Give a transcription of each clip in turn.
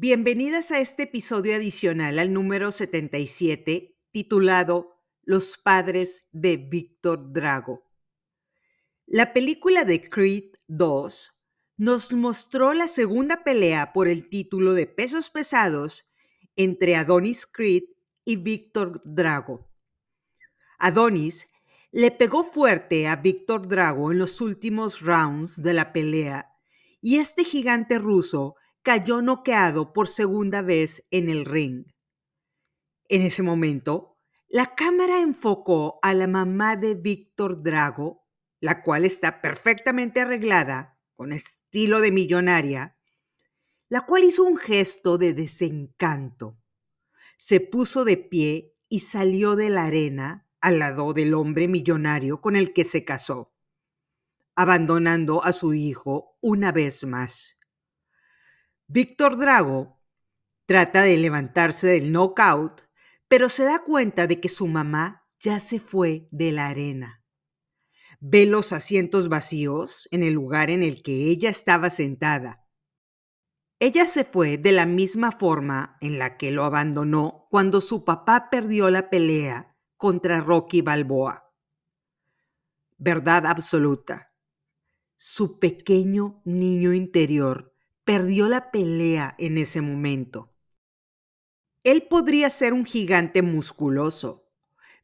Bienvenidas a este episodio adicional al número 77 titulado Los padres de Víctor Drago. La película de Creed 2 nos mostró la segunda pelea por el título de pesos pesados entre Adonis Creed y Víctor Drago. Adonis le pegó fuerte a Víctor Drago en los últimos rounds de la pelea y este gigante ruso cayó noqueado por segunda vez en el ring. En ese momento, la cámara enfocó a la mamá de Víctor Drago, la cual está perfectamente arreglada, con estilo de millonaria, la cual hizo un gesto de desencanto. Se puso de pie y salió de la arena al lado del hombre millonario con el que se casó, abandonando a su hijo una vez más. Víctor Drago trata de levantarse del knockout, pero se da cuenta de que su mamá ya se fue de la arena. Ve los asientos vacíos en el lugar en el que ella estaba sentada. Ella se fue de la misma forma en la que lo abandonó cuando su papá perdió la pelea contra Rocky Balboa. Verdad absoluta. Su pequeño niño interior perdió la pelea en ese momento. Él podría ser un gigante musculoso,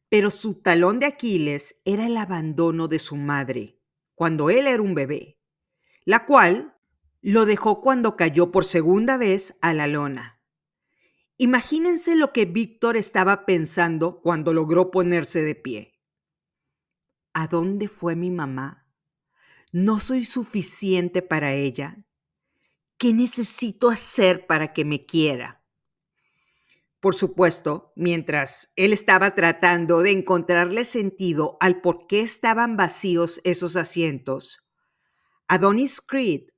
pero su talón de Aquiles era el abandono de su madre cuando él era un bebé, la cual lo dejó cuando cayó por segunda vez a la lona. Imagínense lo que Víctor estaba pensando cuando logró ponerse de pie. ¿A dónde fue mi mamá? ¿No soy suficiente para ella? ¿Qué necesito hacer para que me quiera? Por supuesto, mientras él estaba tratando de encontrarle sentido al por qué estaban vacíos esos asientos, Adonis Creed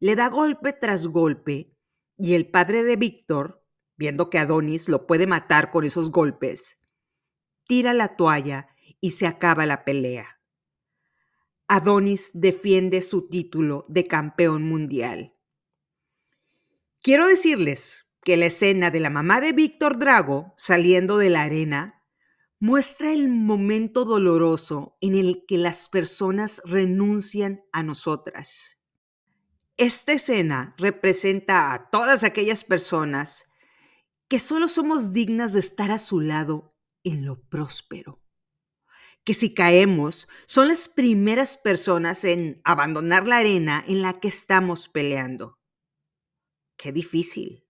le da golpe tras golpe y el padre de Víctor, viendo que Adonis lo puede matar con esos golpes, tira la toalla y se acaba la pelea. Adonis defiende su título de campeón mundial. Quiero decirles que la escena de la mamá de Víctor Drago saliendo de la arena muestra el momento doloroso en el que las personas renuncian a nosotras. Esta escena representa a todas aquellas personas que solo somos dignas de estar a su lado en lo próspero. Que si caemos, son las primeras personas en abandonar la arena en la que estamos peleando. Difícil.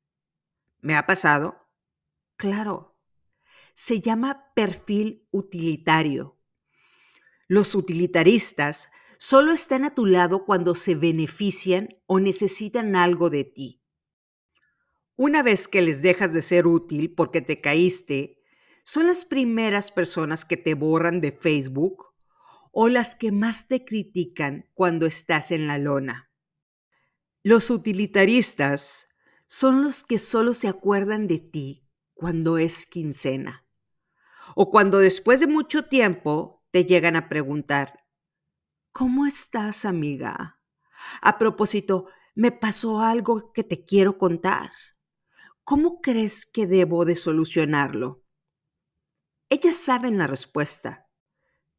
¿Me ha pasado? Claro. Se llama perfil utilitario. Los utilitaristas solo están a tu lado cuando se benefician o necesitan algo de ti. Una vez que les dejas de ser útil porque te caíste, son las primeras personas que te borran de Facebook o las que más te critican cuando estás en la lona. Los utilitaristas son los que solo se acuerdan de ti cuando es quincena o cuando después de mucho tiempo te llegan a preguntar, ¿cómo estás amiga? A propósito, me pasó algo que te quiero contar. ¿Cómo crees que debo de solucionarlo? Ellas saben la respuesta.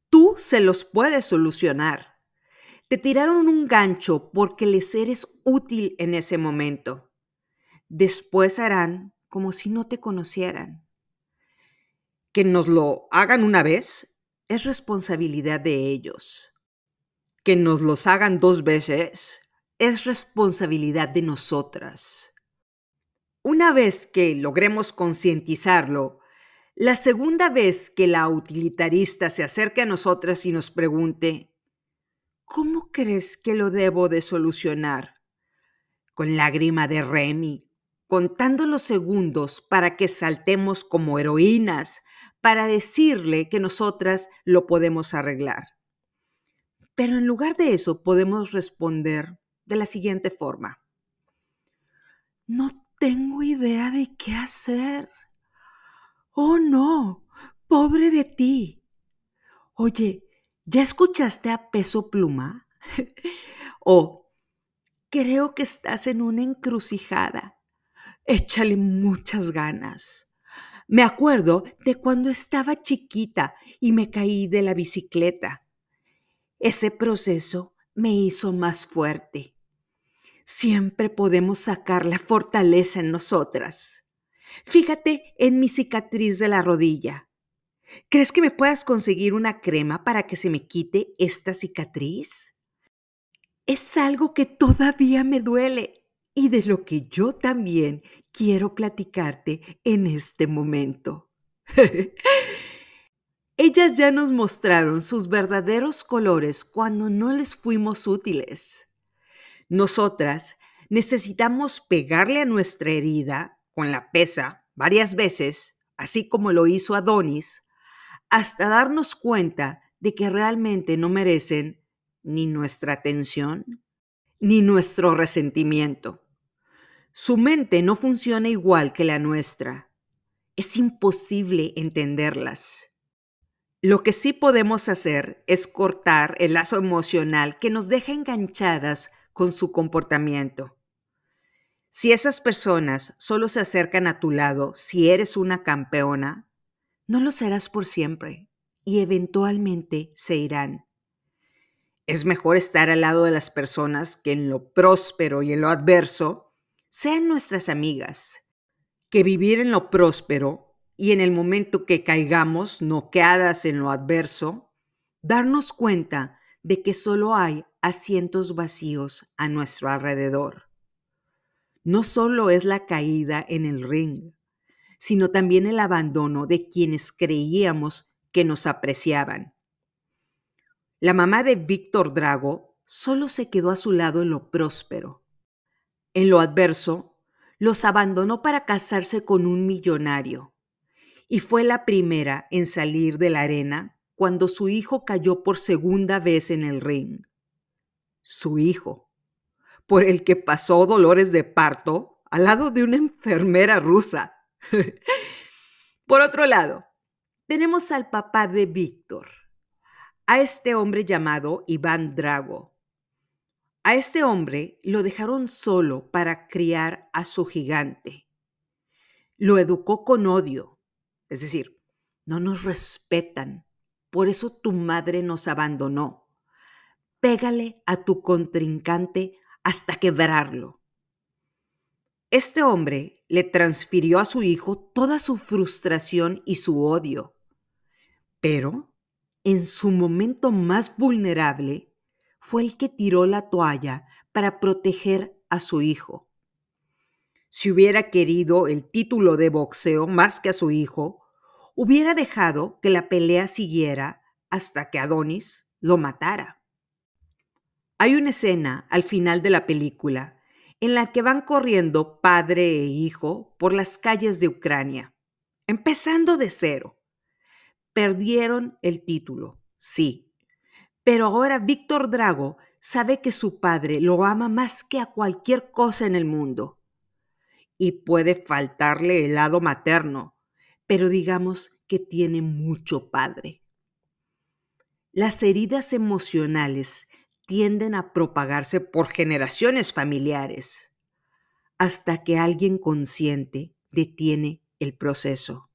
Tú se los puedes solucionar. Te tiraron un gancho porque les eres útil en ese momento. Después harán como si no te conocieran. Que nos lo hagan una vez es responsabilidad de ellos. Que nos los hagan dos veces es responsabilidad de nosotras. Una vez que logremos concientizarlo, la segunda vez que la utilitarista se acerque a nosotras y nos pregunte, ¿Cómo crees que lo debo de solucionar? Con lágrima de Remy, contando los segundos para que saltemos como heroínas, para decirle que nosotras lo podemos arreglar. Pero en lugar de eso podemos responder de la siguiente forma. No tengo idea de qué hacer. Oh, no, pobre de ti. Oye, ¿Ya escuchaste a peso pluma? o creo que estás en una encrucijada. échale muchas ganas. Me acuerdo de cuando estaba chiquita y me caí de la bicicleta. Ese proceso me hizo más fuerte. Siempre podemos sacar la fortaleza en nosotras. Fíjate en mi cicatriz de la rodilla. ¿Crees que me puedas conseguir una crema para que se me quite esta cicatriz? Es algo que todavía me duele y de lo que yo también quiero platicarte en este momento. Ellas ya nos mostraron sus verdaderos colores cuando no les fuimos útiles. Nosotras necesitamos pegarle a nuestra herida con la pesa varias veces, así como lo hizo Adonis, hasta darnos cuenta de que realmente no merecen ni nuestra atención ni nuestro resentimiento. Su mente no funciona igual que la nuestra. Es imposible entenderlas. Lo que sí podemos hacer es cortar el lazo emocional que nos deja enganchadas con su comportamiento. Si esas personas solo se acercan a tu lado si eres una campeona, no lo serás por siempre y eventualmente se irán. Es mejor estar al lado de las personas que en lo próspero y en lo adverso sean nuestras amigas, que vivir en lo próspero y en el momento que caigamos noqueadas en lo adverso, darnos cuenta de que solo hay asientos vacíos a nuestro alrededor. No solo es la caída en el ring, sino también el abandono de quienes creíamos que nos apreciaban. La mamá de Víctor Drago solo se quedó a su lado en lo próspero. En lo adverso, los abandonó para casarse con un millonario y fue la primera en salir de la arena cuando su hijo cayó por segunda vez en el ring. Su hijo, por el que pasó dolores de parto al lado de una enfermera rusa. por otro lado, tenemos al papá de Víctor, a este hombre llamado Iván Drago. A este hombre lo dejaron solo para criar a su gigante. Lo educó con odio, es decir, no nos respetan, por eso tu madre nos abandonó. Pégale a tu contrincante hasta quebrarlo. Este hombre le transfirió a su hijo toda su frustración y su odio, pero en su momento más vulnerable fue el que tiró la toalla para proteger a su hijo. Si hubiera querido el título de boxeo más que a su hijo, hubiera dejado que la pelea siguiera hasta que Adonis lo matara. Hay una escena al final de la película en la que van corriendo padre e hijo por las calles de Ucrania, empezando de cero. Perdieron el título, sí, pero ahora Víctor Drago sabe que su padre lo ama más que a cualquier cosa en el mundo. Y puede faltarle el lado materno, pero digamos que tiene mucho padre. Las heridas emocionales tienden a propagarse por generaciones familiares hasta que alguien consciente detiene el proceso.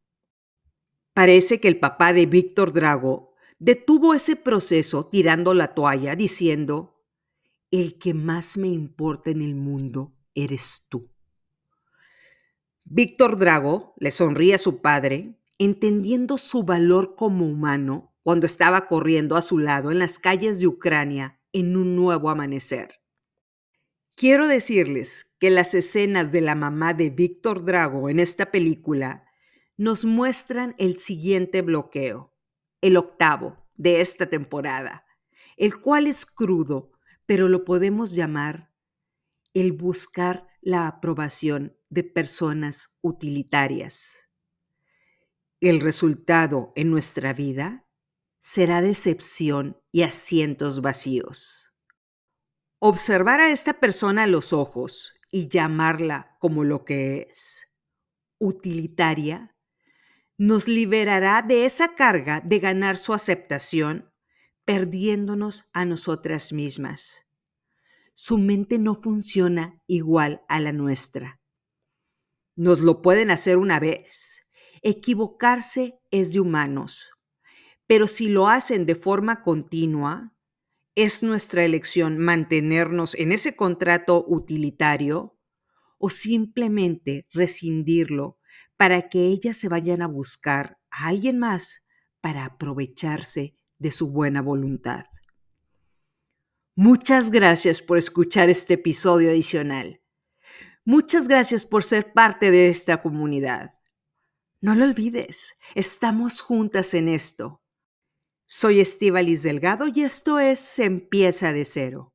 Parece que el papá de Víctor Drago detuvo ese proceso tirando la toalla diciendo, el que más me importa en el mundo eres tú. Víctor Drago le sonríe a su padre, entendiendo su valor como humano cuando estaba corriendo a su lado en las calles de Ucrania en un nuevo amanecer. Quiero decirles que las escenas de la mamá de Víctor Drago en esta película nos muestran el siguiente bloqueo, el octavo de esta temporada, el cual es crudo, pero lo podemos llamar el buscar la aprobación de personas utilitarias. El resultado en nuestra vida será decepción y asientos vacíos. Observar a esta persona a los ojos y llamarla como lo que es, utilitaria, nos liberará de esa carga de ganar su aceptación, perdiéndonos a nosotras mismas. Su mente no funciona igual a la nuestra. nos lo pueden hacer una vez. Equivocarse es de humanos. Pero si lo hacen de forma continua, es nuestra elección mantenernos en ese contrato utilitario o simplemente rescindirlo para que ellas se vayan a buscar a alguien más para aprovecharse de su buena voluntad. Muchas gracias por escuchar este episodio adicional. Muchas gracias por ser parte de esta comunidad. No lo olvides, estamos juntas en esto. Soy Estivalis Delgado y esto es empieza de cero.